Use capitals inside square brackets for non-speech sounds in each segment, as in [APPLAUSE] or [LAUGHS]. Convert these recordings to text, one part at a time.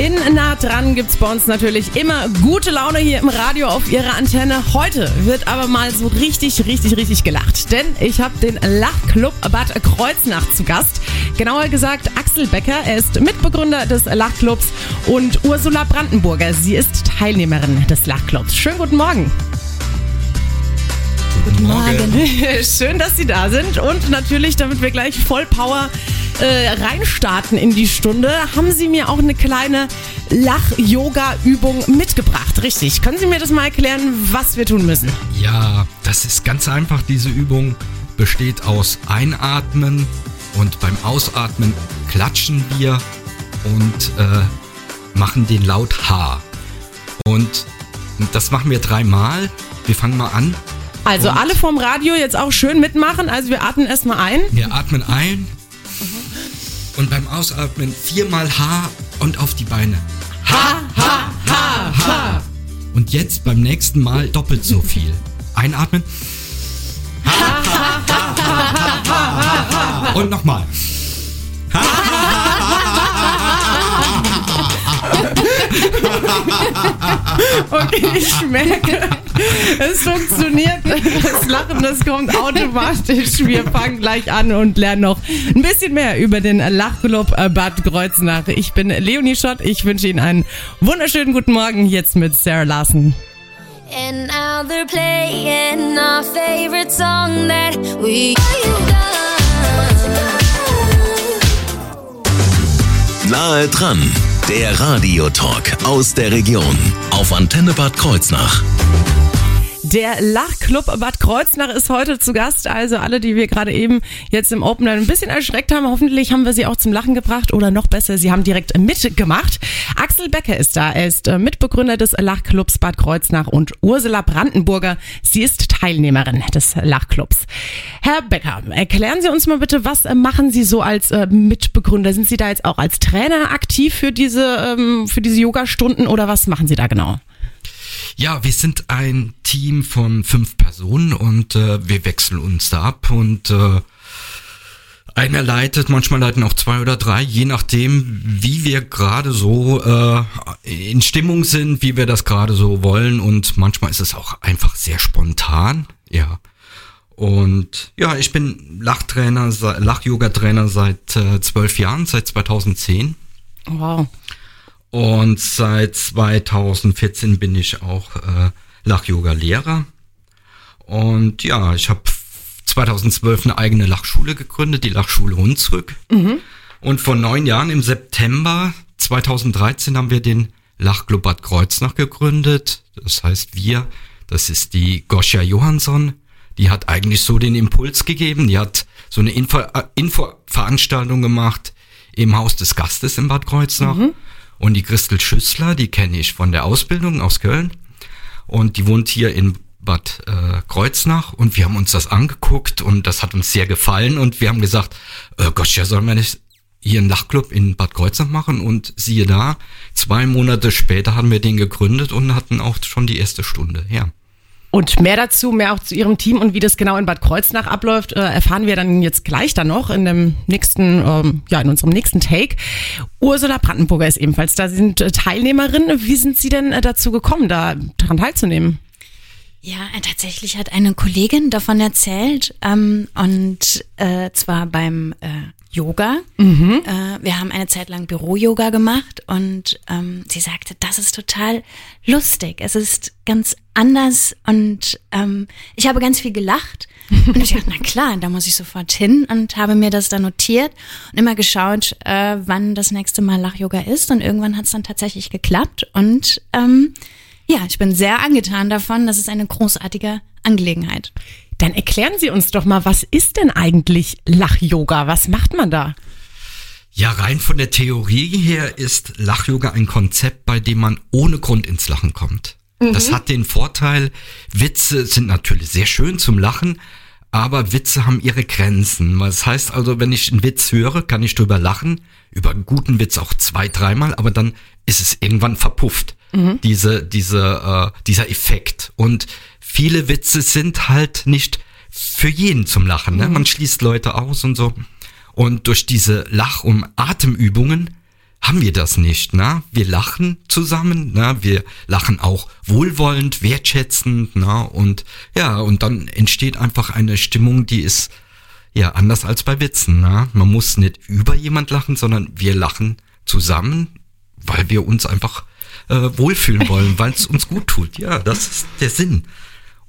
In nah dran gibt's bei uns natürlich immer gute Laune hier im Radio auf ihrer Antenne. Heute wird aber mal so richtig, richtig, richtig gelacht. Denn ich habe den Lachclub Bad Kreuznach zu Gast. Genauer gesagt Axel Becker. Er ist Mitbegründer des Lachclubs und Ursula Brandenburger. Sie ist Teilnehmerin des Lachclubs. Schönen guten Morgen. Guten Morgen. [LAUGHS] Schön, dass Sie da sind und natürlich, damit wir gleich voll Power äh, reinstarten in die Stunde, haben Sie mir auch eine kleine Lach-Yoga-Übung mitgebracht. Richtig. Können Sie mir das mal erklären, was wir tun müssen? Ja, das ist ganz einfach. Diese Übung besteht aus Einatmen und beim Ausatmen klatschen wir und äh, machen den Laut H. Und das machen wir dreimal. Wir fangen mal an. Also Und? alle vom Radio jetzt auch schön mitmachen. Also wir atmen erstmal ein. Wir atmen ein und beim Ausatmen viermal H und auf die Beine. Ha, ha, ha, ha. Und jetzt beim nächsten Mal doppelt so viel. Einatmen. Und nochmal. [LAUGHS] Okay, ich merke, es funktioniert. Das Lachen, das kommt automatisch. Wir fangen gleich an und lernen noch ein bisschen mehr über den Lachclub Bad Kreuznach. Ich bin Leonie Schott. Ich wünsche Ihnen einen wunderschönen guten Morgen jetzt mit Sarah Larsen. And now they're playing our favorite song that we Nahe dran, der Radiotalk aus der Region auf Antenne Bad Kreuznach. Der Lachclub Bad Kreuznach ist heute zu Gast. Also alle, die wir gerade eben jetzt im Opener ein bisschen erschreckt haben, hoffentlich haben wir sie auch zum Lachen gebracht oder noch besser, sie haben direkt mitgemacht. Axel Becker ist da. Er ist äh, Mitbegründer des Lachclubs Bad Kreuznach und Ursula Brandenburger. Sie ist Teilnehmerin des Lachclubs. Herr Becker, erklären Sie uns mal bitte, was äh, machen Sie so als äh, Mitbegründer? Sind Sie da jetzt auch als Trainer aktiv für diese, ähm, für diese Yoga-Stunden oder was machen Sie da genau? Ja, wir sind ein Team von fünf Personen und äh, wir wechseln uns da ab und äh, einer leitet, manchmal leiten auch zwei oder drei, je nachdem, wie wir gerade so äh, in Stimmung sind, wie wir das gerade so wollen und manchmal ist es auch einfach sehr spontan, ja. Und ja, ich bin Lachtrainer, Lach-Yoga-Trainer seit äh, zwölf Jahren, seit 2010. Wow. Und seit 2014 bin ich auch äh, Lach-Yoga-Lehrer. Und ja, ich habe 2012 eine eigene Lachschule gegründet, die Lachschule Hunsrück. Und vor neun Jahren im September 2013 haben wir den Lachclub Bad Kreuznach gegründet. Das heißt, wir, das ist die Goscha Johansson, die hat eigentlich so den Impuls gegeben. Die hat so eine Info, äh, Info-Veranstaltung gemacht im Haus des Gastes in Bad Kreuznach. Und die Christel Schüssler, die kenne ich von der Ausbildung aus Köln. Und die wohnt hier in Bad äh, Kreuznach und wir haben uns das angeguckt und das hat uns sehr gefallen und wir haben gesagt, äh, Gott, ja, sollen wir nicht hier einen Lachclub in Bad Kreuznach machen und siehe da, zwei Monate später haben wir den gegründet und hatten auch schon die erste Stunde, ja. Und mehr dazu, mehr auch zu Ihrem Team und wie das genau in Bad Kreuznach abläuft, äh, erfahren wir dann jetzt gleich dann noch in dem nächsten, ähm, ja, in unserem nächsten Take. Ursula Brandenburger ist ebenfalls da. Sie sind äh, Teilnehmerin. Wie sind Sie denn äh, dazu gekommen, da daran teilzunehmen? Ja, äh, tatsächlich hat eine Kollegin davon erzählt ähm, und zwar beim Yoga. Äh, wir haben eine Zeit lang Büro-Yoga gemacht und ähm, sie sagte, das ist total lustig. Es ist ganz anders und ähm, ich habe ganz viel gelacht. [LAUGHS] Und ich dachte, na klar, da muss ich sofort hin und habe mir das dann notiert und immer geschaut, äh, wann das nächste Mal Lach-Yoga ist. Und irgendwann hat es dann tatsächlich geklappt und ähm, ja, ich bin sehr angetan davon. Das ist eine großartige Angelegenheit. Dann erklären Sie uns doch mal, was ist denn eigentlich Lach-Yoga? Was macht man da? Ja, rein von der Theorie her ist Lach-Yoga ein Konzept, bei dem man ohne Grund ins Lachen kommt. Das hat den Vorteil, Witze sind natürlich sehr schön zum Lachen, aber Witze haben ihre Grenzen. Das heißt also, wenn ich einen Witz höre, kann ich drüber lachen, über einen guten Witz auch zwei, dreimal, aber dann ist es irgendwann verpufft, diese, diese, äh, dieser Effekt. Und viele Witze sind halt nicht für jeden zum Lachen. Ne? Man schließt Leute aus und so. Und durch diese Lach- und Atemübungen haben wir das nicht. Ne? Wir lachen zusammen, ne? wir lachen auch wohlwollend, wertschätzend. Ne? Und ja, und dann entsteht einfach eine Stimmung, die ist ja anders als bei Witzen. Ne? Man muss nicht über jemand lachen, sondern wir lachen zusammen, weil wir uns einfach äh, wohlfühlen wollen, weil es uns gut tut. Ja, das ist der Sinn.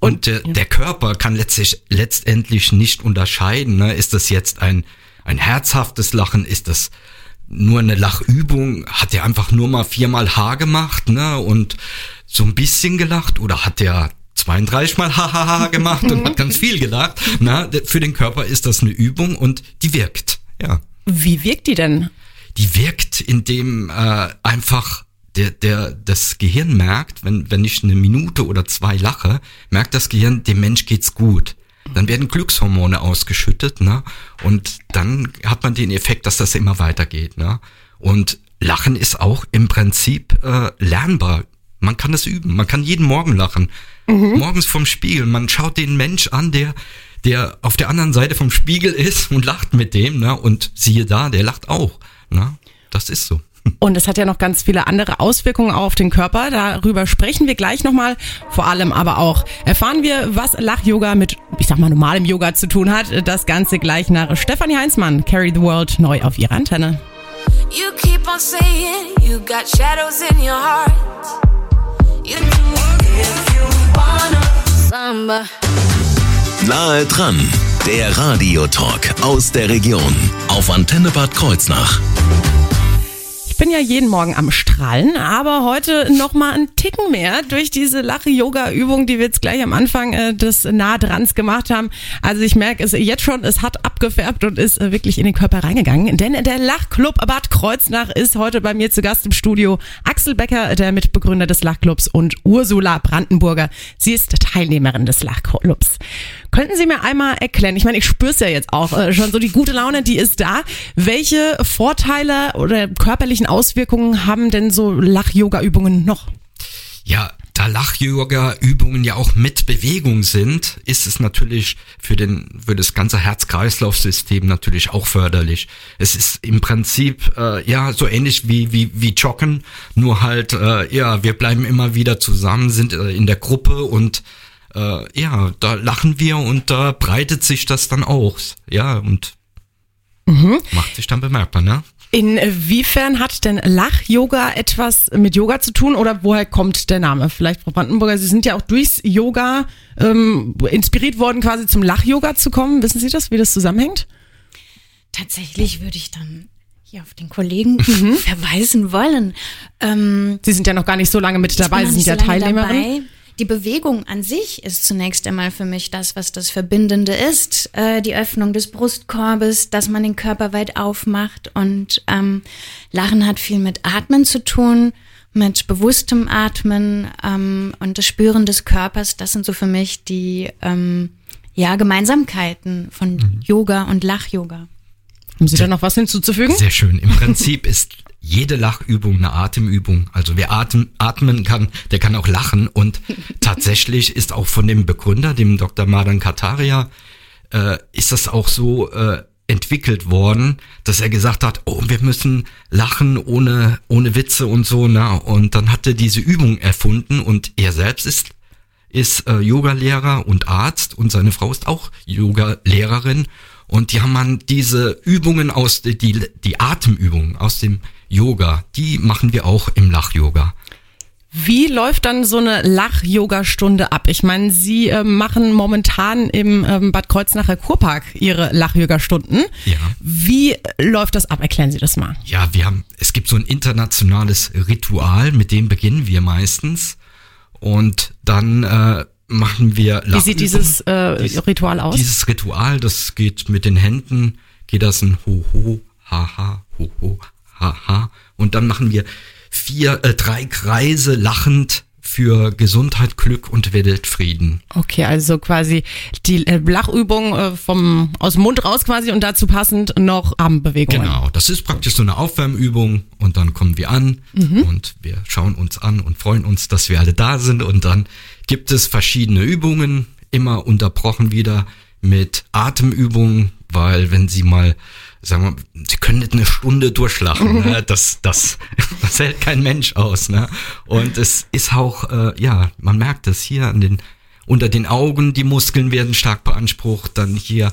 Und der, der Körper kann letztlich, letztendlich nicht unterscheiden. Ne? Ist das jetzt ein, ein herzhaftes Lachen? Ist das nur eine Lachübung? Hat er einfach nur mal viermal H gemacht ne? und so ein bisschen gelacht? Oder hat er 32 mal Hahaha gemacht und hat ganz viel gelacht? [LAUGHS] Na, für den Körper ist das eine Übung und die wirkt. Ja Wie wirkt die denn? die wirkt, indem äh, einfach der, der, das Gehirn merkt, wenn, wenn ich eine Minute oder zwei lache, merkt das Gehirn, dem Mensch geht's gut. Dann werden Glückshormone ausgeschüttet, ne? Und dann hat man den Effekt, dass das immer weitergeht, ne? Und Lachen ist auch im Prinzip äh, lernbar. Man kann das üben. Man kann jeden Morgen lachen. Morgens vom Spiegel. Man schaut den Mensch an, der der auf der anderen Seite vom Spiegel ist und lacht mit dem, ne? Und siehe da, der lacht auch, ne? Das ist so. Und es hat ja noch ganz viele andere Auswirkungen auf den Körper. Darüber sprechen wir gleich nochmal. Vor allem aber auch erfahren wir, was Lach-Yoga mit, ich sag mal, normalem Yoga zu tun hat. Das Ganze gleich nach Stefanie Heinzmann. Carry the World neu auf ihrer Antenne. You keep on saying you got shadows in your heart. You do if you wanna samba. Nahe dran, der Radiotalk aus der Region auf Antenne Bad Kreuznach. Bin ja jeden Morgen am Strahlen, aber heute noch mal einen Ticken mehr durch diese Lache-Yoga-Übung, die wir jetzt gleich am Anfang äh, des Nahdrans gemacht haben. Also ich merke es jetzt schon, es hat abgefärbt und ist äh, wirklich in den Körper reingegangen. Denn der Lachclub Bad Kreuznach ist heute bei mir zu Gast im Studio. Axel Becker, der Mitbegründer des Lachclubs und Ursula Brandenburger. Sie ist Teilnehmerin des Lachclubs. Könnten Sie mir einmal erklären, ich meine, ich spüre es ja jetzt auch äh, schon so, die gute Laune, die ist da. Welche Vorteile oder körperlichen Auswirkungen haben denn so Lach-Yoga-Übungen noch? Ja, da Lach-Yoga-Übungen ja auch mit Bewegung sind, ist es natürlich für den für das ganze Herz-Kreislauf-System natürlich auch förderlich. Es ist im Prinzip äh, ja so ähnlich wie wie wie Joggen, nur halt äh, ja wir bleiben immer wieder zusammen, sind äh, in der Gruppe und äh, ja da lachen wir und da breitet sich das dann aus, ja und macht sich dann bemerkbar, ne? Inwiefern hat denn Lach-Yoga etwas mit Yoga zu tun oder woher kommt der Name? Vielleicht, Frau Brandenburger, Sie sind ja auch durchs Yoga ähm, inspiriert worden, quasi zum Lach-Yoga zu kommen. Wissen Sie das, wie das zusammenhängt? Tatsächlich würde ich dann hier auf den Kollegen [LAUGHS] verweisen wollen. Ähm, Sie sind ja noch gar nicht so lange mit dabei, Sie sind ja so Teilnehmerin. dabei. Die Bewegung an sich ist zunächst einmal für mich das, was das Verbindende ist. Äh, die Öffnung des Brustkorbes, dass man den Körper weit aufmacht. Und ähm, Lachen hat viel mit Atmen zu tun, mit bewusstem Atmen ähm, und das Spüren des Körpers. Das sind so für mich die ähm, ja, Gemeinsamkeiten von Yoga und Lach-Yoga. Haben Sie da noch was hinzuzufügen? Sehr schön. Im Prinzip ist jede Lachübung eine Atemübung. Also wer atmen, atmen kann, der kann auch lachen. Und [LAUGHS] tatsächlich ist auch von dem Begründer, dem Dr. Madan Kataria, äh, ist das auch so äh, entwickelt worden, dass er gesagt hat, oh, wir müssen lachen ohne, ohne Witze und so. Na? Und dann hat er diese Übung erfunden und er selbst ist ist äh, Yoga-Lehrer und Arzt und seine Frau ist auch Yoga-Lehrerin und die haben man diese Übungen aus die die Atemübungen aus dem Yoga, die machen wir auch im Lach-Yoga. Wie läuft dann so eine Lach-Yoga-Stunde ab? Ich meine, Sie ähm, machen momentan im ähm, Bad Kreuznacher Kurpark Ihre Lach-Yoga-Stunden. Ja. Wie läuft das ab? Erklären Sie das mal. Ja, wir haben es gibt so ein internationales Ritual, mit dem beginnen wir meistens und dann äh, machen wir Wie sieht dieses äh, Ritual aus? Dieses Ritual, das geht mit den Händen, geht das ein Ho Ho Ha Ha Ha und dann machen wir vier, äh, drei Kreise lachend für Gesundheit, Glück und Weltfrieden. Okay, also quasi die äh, Lachübung äh, vom aus dem Mund raus quasi und dazu passend noch Armbewegungen. Genau, das ist praktisch so eine Aufwärmübung und dann kommen wir an und wir schauen uns an und freuen uns, dass wir alle da sind und dann gibt es verschiedene Übungen, immer unterbrochen wieder mit Atemübungen, weil wenn Sie mal sagen wir, Sie können nicht eine Stunde durchlachen, ne? [LAUGHS] das, das, [LAUGHS] das hält kein Mensch aus, ne? Und es ist auch, äh, ja, man merkt es hier an den, unter den Augen, die Muskeln werden stark beansprucht, dann hier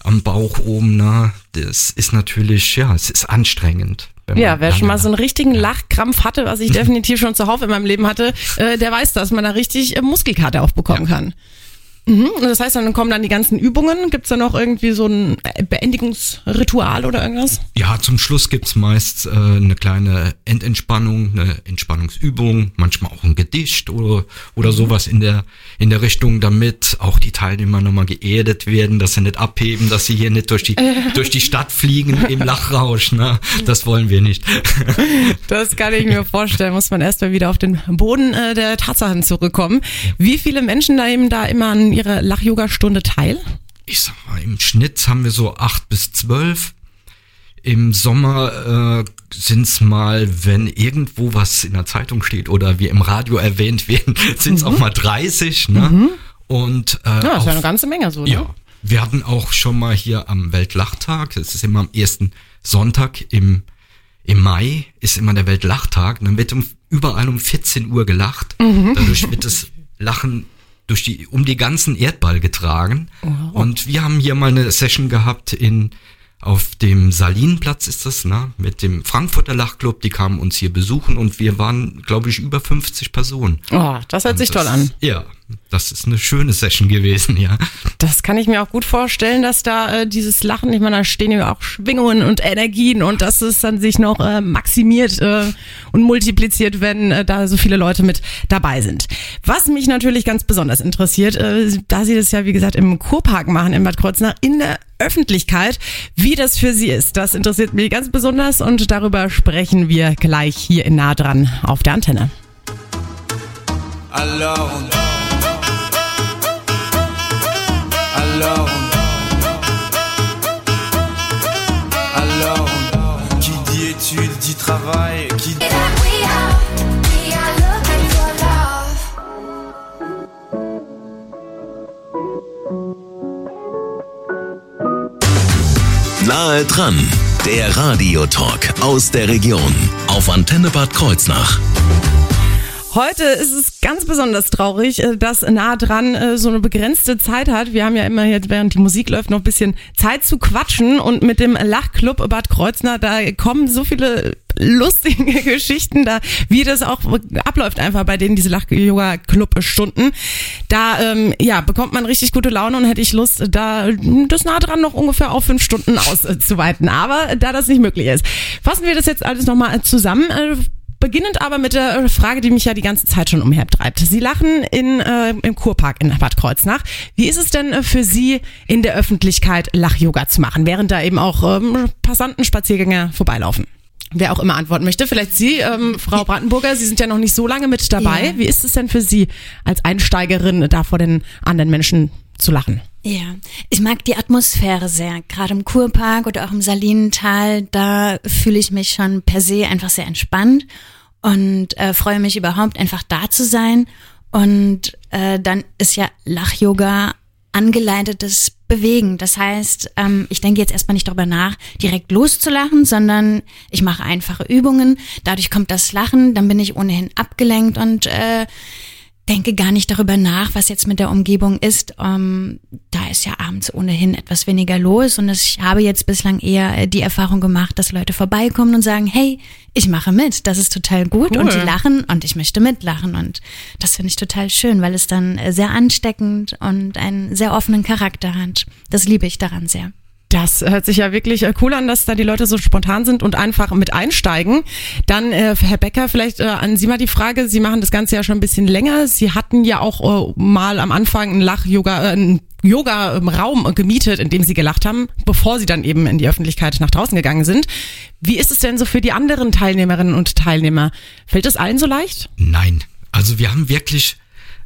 am Bauch oben, ne? Das ist natürlich, ja, es ist anstrengend. Ja, wer schon mal so einen richtigen Lachkrampf hatte, was ich [LAUGHS] definitiv schon zuhauf in meinem Leben hatte, äh, der weiß, dass man da richtig äh, Muskelkater aufbekommen kann. Mhm. Das heißt, dann kommen dann die ganzen Übungen. Gibt's da noch irgendwie so ein äh, Beendigungsritual oder irgendwas? Ja, zum Schluss gibt's meist äh, eine kleine Endentspannung, eine Entspannungsübung, manchmal auch ein Gedicht oder, oder sowas in der, in der Richtung, damit auch die Teilnehmer nochmal geerdet werden, dass sie nicht abheben, dass sie hier nicht durch die, [LAUGHS] durch die Stadt fliegen im Lachrausch. Ne? Das wollen wir nicht. [LAUGHS] Das kann ich mir vorstellen. Muss man erst mal wieder auf den Boden äh, der Tatsachen zurückkommen. Wie viele Menschen da eben da immer an ihrer Lach-Yoga-Stunde teil? ich sag mal, im Schnitt haben wir so acht bis zwölf. Im Sommer äh, sind's mal, wenn irgendwo was in der Zeitung steht oder wir im Radio erwähnt werden, [LAUGHS] sind's auch mal 30. Ne? Und äh, Ja, das ist ja eine ganze Menge so, ne? Ja, wir hatten auch schon mal hier am Weltlachtag, das ist immer am ersten Sonntag im, im Mai, ist immer der Weltlachtag, und dann wird um, überall um 14 Uhr gelacht. Dadurch wird das Lachen durch die, um die ganzen Erdball getragen. Und wir haben hier mal eine Session gehabt in, auf dem Salinplatz ist das, ne, mit dem Frankfurter Lachclub, die kamen uns hier besuchen und wir waren, glaube ich, über 50 Personen. Oh, das hört sich Und das, toll an. Ja, das ist eine schöne Session gewesen, ja. Das kann ich mir auch gut vorstellen, dass da äh, dieses Lachen, ich meine, da stehen ja auch Schwingungen und Energien und dass es dann sich noch äh, maximiert äh, und multipliziert, wenn äh, da so viele Leute mit dabei sind. Was mich natürlich ganz besonders interessiert, äh, da Sie das ja, wie gesagt, im Kurpark machen in Bad Kreuznach, in der Öffentlichkeit, wie das für Sie ist. Das interessiert mich ganz besonders und darüber sprechen wir gleich hier in nah dran auf der Antenne. Alors Alors on... Qui dit études dit travail, qui dit... We are, we are looking for love. Nahe dran, der Radiotalk aus der Region auf Antenne Bad Kreuznach. Heute ist es ganz besonders traurig, äh, dass nah dran äh, so eine begrenzte Zeit hat. Wir haben ja immer jetzt, während die Musik läuft, noch ein bisschen Zeit zu quatschen und mit dem Lachclub Bad Kreuznach, da kommen so viele lustige [LAUGHS] Geschichten da, wie das auch abläuft einfach bei denen diese Lach-Yoga-Club-Stunden. Da, ähm, ja, bekommt man richtig gute Laune und hätte ich Lust, da das nah dran noch ungefähr auf fünf Stunden auszuweiten. Aber da das nicht möglich ist, fassen wir das jetzt alles nochmal zusammen. Beginnend aber mit der Frage, die mich ja die ganze Zeit schon umhertreibt. Sie lachen in, äh, im Kurpark in Bad Kreuznach. Wie ist es denn äh, für Sie in der Öffentlichkeit Lach-Yoga zu machen, während da eben auch ähm, Passanten, Spaziergänger vorbeilaufen? Wer auch immer antworten möchte. Vielleicht Sie, ähm, Frau Brandenburger, Sie sind ja noch nicht so lange mit dabei. Ja. Wie ist es denn für Sie als Einsteigerin, da vor den anderen Menschen zu lachen? Ja, ich mag die Atmosphäre sehr. Gerade im Kurpark oder auch im Salinental, da fühle ich mich schon per se einfach sehr entspannt und äh, freue mich überhaupt einfach da zu sein. Und äh, dann ist ja Lach-Yoga angeleitetes Bewegen. Das heißt, ähm, ich denke jetzt erstmal nicht darüber nach, direkt loszulachen, sondern ich mache einfache Übungen. Dadurch kommt das Lachen, dann bin ich ohnehin abgelenkt und äh, denke gar nicht darüber nach, was jetzt mit der Umgebung ist. Ähm, da ist ja abends ohnehin etwas weniger los und ich habe jetzt bislang eher äh, die Erfahrung gemacht, dass Leute vorbeikommen und sagen, hey, ich mache mit, das ist total gut Cool. und die lachen und ich möchte mitlachen und das finde ich total schön, weil es dann äh, sehr ansteckend und einen sehr offenen Charakter hat. Das liebe ich daran sehr. Das hört sich ja wirklich äh, cool an, dass da die Leute so spontan sind und einfach mit einsteigen. Dann, äh, Herr Becker, vielleicht äh, an Sie mal die Frage. Sie machen das Ganze ja schon ein bisschen länger. Sie hatten ja auch äh, mal am Anfang einen Lach-Yoga, äh, einen Yoga-Raum gemietet, in dem Sie gelacht haben, bevor Sie dann eben in die Öffentlichkeit nach draußen gegangen sind. Wie ist es denn so für die anderen Teilnehmerinnen und Teilnehmer? Fällt es allen so leicht? Nein. Also wir haben wirklich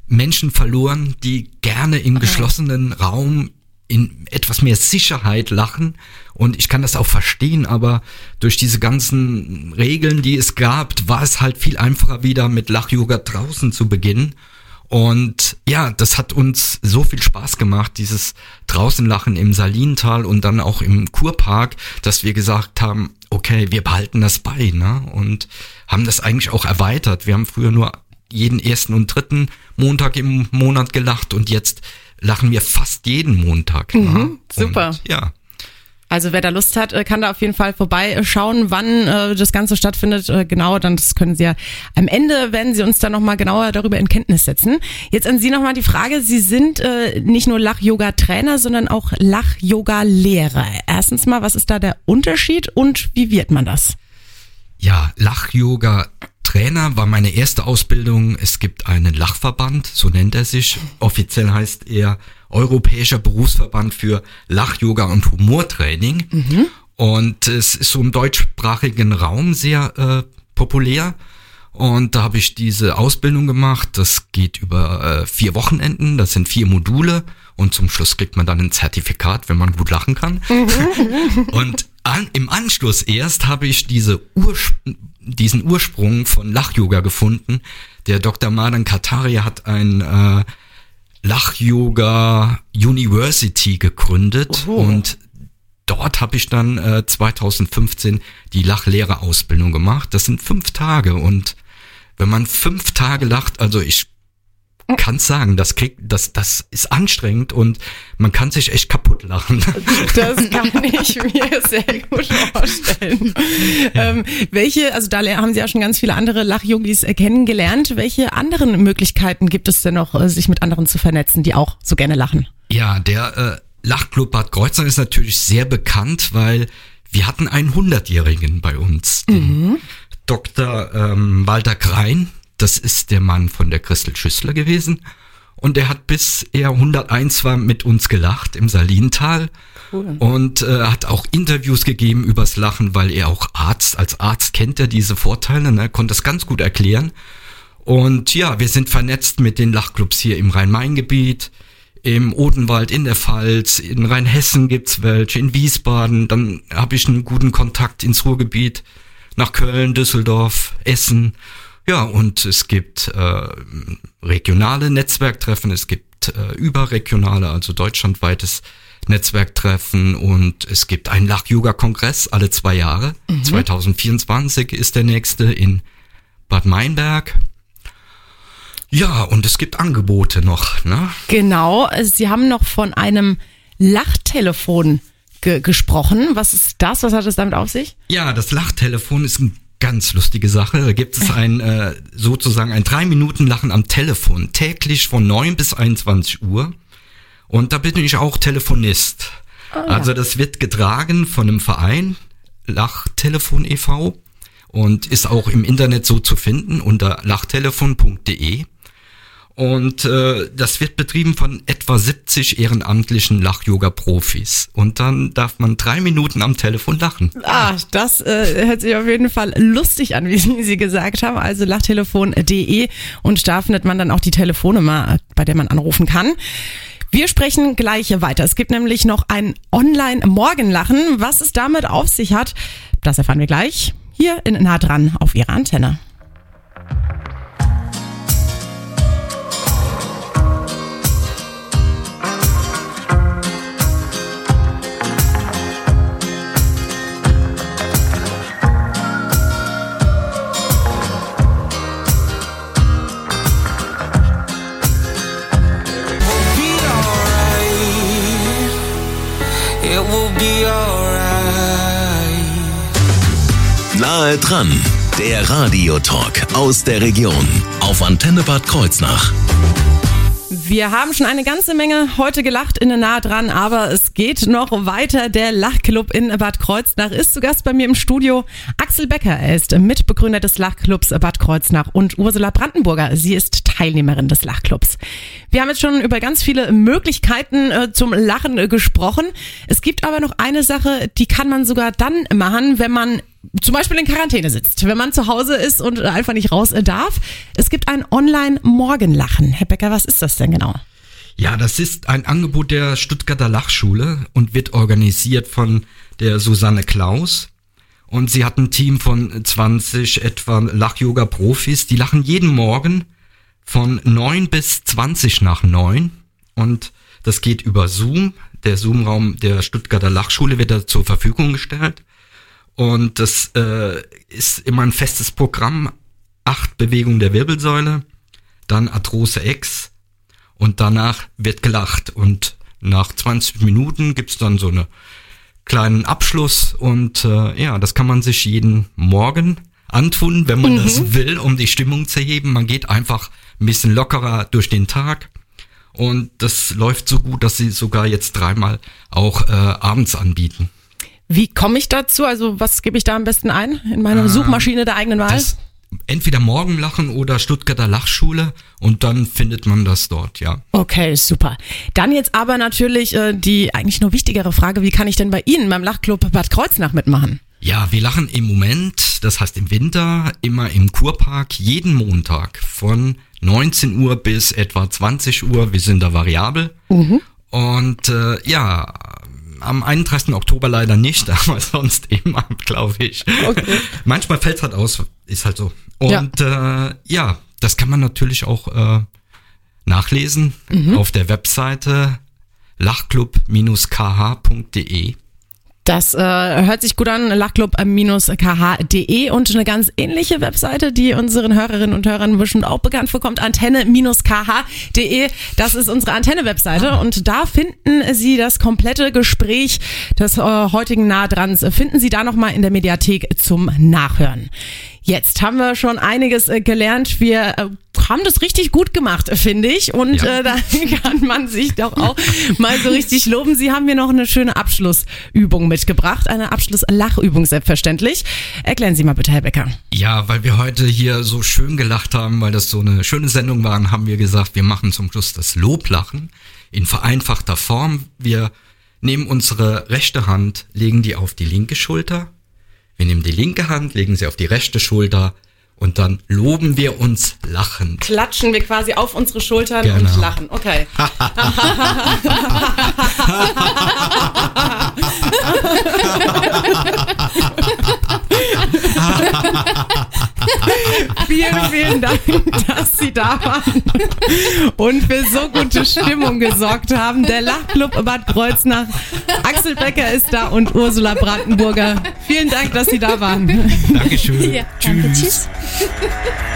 Menschen verloren, die gerne im geschlossenen Raum in etwas mehr Sicherheit lachen. Und ich kann das auch verstehen, aber durch diese ganzen Regeln, die es gab, war es halt viel einfacher wieder mit Lach-Yoga draußen zu beginnen. Und ja, das hat uns so viel Spaß gemacht, dieses Draußenlachen im Salintal und dann auch im Kurpark, dass wir gesagt haben, okay, wir behalten das bei, ne? Und haben das eigentlich auch erweitert. Wir haben früher nur jeden ersten und dritten Montag im Monat gelacht und jetzt lachen wir fast jeden Montag. Ne? Mhm, super. Und, ja. Also wer da Lust hat, äh, kann da auf jeden Fall vorbeischauen, wann äh, das Ganze stattfindet. Äh, genau, dann das können Sie ja am Ende, werden Sie uns dann nochmal genauer darüber in Kenntnis setzen. Jetzt an Sie nochmal die Frage, Sie sind äh, nicht nur Lach-Yoga-Trainer, sondern auch Lach-Yoga-Lehrer. Erstens mal, was ist da der Unterschied und wie wird man das? Ja, Lach-Yoga Trainer war meine erste Ausbildung. Es gibt einen Lachverband, so nennt er sich. Offiziell heißt er Europäischer Berufsverband für Lach-Yoga und Humortraining. Und es ist so im deutschsprachigen Raum sehr äh, populär. Und da habe ich diese Ausbildung gemacht. Das geht über äh, vier Wochenenden. Das sind vier Module. Und zum Schluss kriegt man dann ein Zertifikat, wenn man gut lachen kann. [LAUGHS] und an, im Anschluss erst habe ich diese Ursch diesen Ursprung von Lach-Yoga gefunden. Der Dr. Madan Kataria hat ein äh, Lach-Yoga University gegründet und dort habe ich dann äh, 2015 die Lachlehrerausbildung gemacht. Das sind fünf Tage und wenn man fünf Tage lacht, also ich kann sagen, das kriegt, das, das ist anstrengend und man kann sich echt kaputt lachen. [LAUGHS] Das kann [LAUGHS] ich mir sehr gut vorstellen. Ähm, welche, also da haben Sie ja schon ganz viele andere Lach-Yogis äh, kennengelernt. Welche anderen Möglichkeiten gibt es denn noch, äh, sich mit anderen zu vernetzen, die auch so gerne lachen? Ja, der äh, Lachclub Bad Kreuznach ist natürlich sehr bekannt, weil wir hatten einen Hundertjährigen bei uns, den Dr. Ähm, Walter Krein. Das ist der Mann von der Christel Schüssler gewesen. Und er hat bis er 101 war mit uns gelacht im Salintal. Und äh, hat auch Interviews gegeben übers Lachen, weil er auch Arzt, als Arzt kennt er diese Vorteile, ne, konnte das ganz gut erklären. Und ja, wir sind vernetzt mit den Lachclubs hier im Rhein-Main-Gebiet, im Odenwald, in der Pfalz, in Rheinhessen gibt's welche, in Wiesbaden. Dann habe ich einen guten Kontakt ins Ruhrgebiet, nach Köln, Düsseldorf, Essen. Ja, und es gibt äh, regionale Netzwerktreffen, es gibt äh, überregionale, also deutschlandweites Netzwerktreffen und es gibt einen Lach-Yoga-Kongress alle zwei Jahre. 2024 ist der nächste in Bad Meinberg. Ja, und es gibt Angebote noch, ne? Genau, Sie haben noch von einem Lachtelefon ge gesprochen. Was ist das? Was hat es damit auf sich? Ja, das Lachtelefon ist eine ganz lustige Sache. Da gibt es ein äh, sozusagen ein drei Minuten Lachen am Telefon täglich von 9 bis 21 Uhr. Und da bin ich auch Telefonist. Also das wird getragen von einem Verein, Lachtelefon e.V. und ist auch im Internet so zu finden unter lachtelefon.de. Und äh, das wird betrieben von etwa 70 ehrenamtlichen Lach-Yoga-Profis. Und dann darf man drei Minuten am Telefon lachen. Ah, das äh, hört sich auf jeden Fall lustig an, wie [LAUGHS] Sie, gesagt haben. Also lachtelefon.de und da findet man dann auch die Telefonnummer, bei der man anrufen kann. Wir sprechen gleich weiter. Es gibt nämlich noch ein Online-Morgenlachen. Was es damit auf sich hat, das erfahren wir gleich hier in Nah dran auf Ihrer Antenne. Dran, der Radiotalk aus der Region auf Antenne Bad Kreuznach. Wir haben schon eine ganze Menge heute gelacht in der Nahe dran, aber es geht noch weiter. Der Lachclub in Bad Kreuznach ist zu Gast bei mir im Studio. Axel Becker, er ist Mitbegründer des Lachclubs Bad Kreuznach und Ursula Brandenburger, sie ist Teilnehmerin des Lachclubs. Wir haben jetzt schon über ganz viele Möglichkeiten äh, zum Lachen äh, gesprochen. Es gibt aber noch eine Sache, die kann man sogar dann machen, wenn man zum Beispiel in Quarantäne sitzt, wenn man zu Hause ist und einfach nicht raus äh, darf. Es gibt ein Online-Morgenlachen. Herr Becker, was ist das denn genau? Ja, das ist ein Angebot der Stuttgarter Lachschule und wird organisiert von der Susanne Klaus. Und sie hat ein Team von 20 etwa Lach-Yoga-Profis. Die lachen jeden Morgen von 9 bis 20 nach 9. Und das geht über Zoom. Der Zoom-Raum der Stuttgarter Lachschule wird da zur Verfügung gestellt. Und das äh, ist immer ein festes Programm. Acht Bewegungen der Wirbelsäule, dann Arthrose X und danach wird gelacht. Und nach 20 Minuten gibt's dann so eine kleinen Abschluss und äh, ja, das kann man sich jeden Morgen antun, wenn man das will, um die Stimmung zu heben. Man geht einfach ein bisschen lockerer durch den Tag und das läuft so gut, dass sie sogar jetzt dreimal auch äh, abends anbieten. Wie komme ich dazu? Also was gebe ich da am besten ein in meiner Suchmaschine der eigenen Wahl? Entweder Morgenlachen oder Stuttgarter Lachschule und dann findet man das dort, ja. Okay, super. Dann jetzt aber natürlich äh, die eigentlich nur wichtigere Frage, wie kann ich denn bei Ihnen beim Lachclub Bad Kreuznach mitmachen? Ja, wir lachen im Moment, das heißt im Winter, immer im Kurpark, jeden Montag von 19 Uhr bis etwa 20 Uhr. Wir sind da variabel. Und äh, ja, am 31. Oktober leider nicht, [LAUGHS] aber sonst immer, glaube ich. Manchmal fällt halt aus, ist halt so. Und ja, äh, ja das kann man natürlich auch äh, nachlesen auf der Webseite lachclub-kh.de. Das äh, hört sich gut an, lachclub-kh.de und eine ganz ähnliche Webseite, die unseren Hörerinnen und Hörern bestimmt auch bekannt vorkommt, antenne-kh.de. Das ist unsere Antenne-Webseite und da finden Sie das komplette Gespräch des äh, heutigen Nahdrans, finden Sie da nochmal in der Mediathek zum Nachhören. Jetzt haben wir schon einiges äh, gelernt. Wir äh, haben das richtig gut gemacht, finde ich. Und Ja. äh, da [LAUGHS] kann man sich doch auch mal so richtig loben. Sie haben mir noch eine schöne Abschlussübung mitgebracht. Eine Abschlusslachübung selbstverständlich. Erklären Sie mal bitte, Herr Becker. Ja, weil wir heute hier so schön gelacht haben, weil das so eine schöne Sendung war, haben wir gesagt, wir machen zum Schluss das Loblachen in vereinfachter Form. Wir nehmen unsere rechte Hand, legen die auf die linke Schulter. Wir nehmen die linke Hand, legen sie auf die rechte Schulter und dann loben wir uns lachend. Klatschen wir quasi auf unsere Schultern Genau. und lachen. Okay. [LAUGHS] [LAUGHS] [LAUGHS] vielen, Dank, dass Sie da waren und für so gute Stimmung gesorgt haben. Der Lachclub Bad Kreuznach. Axel Becker ist da und Ursula Brandenburger. Vielen Dank, dass Sie da waren. Dankeschön. Ja, danke, tschüss. I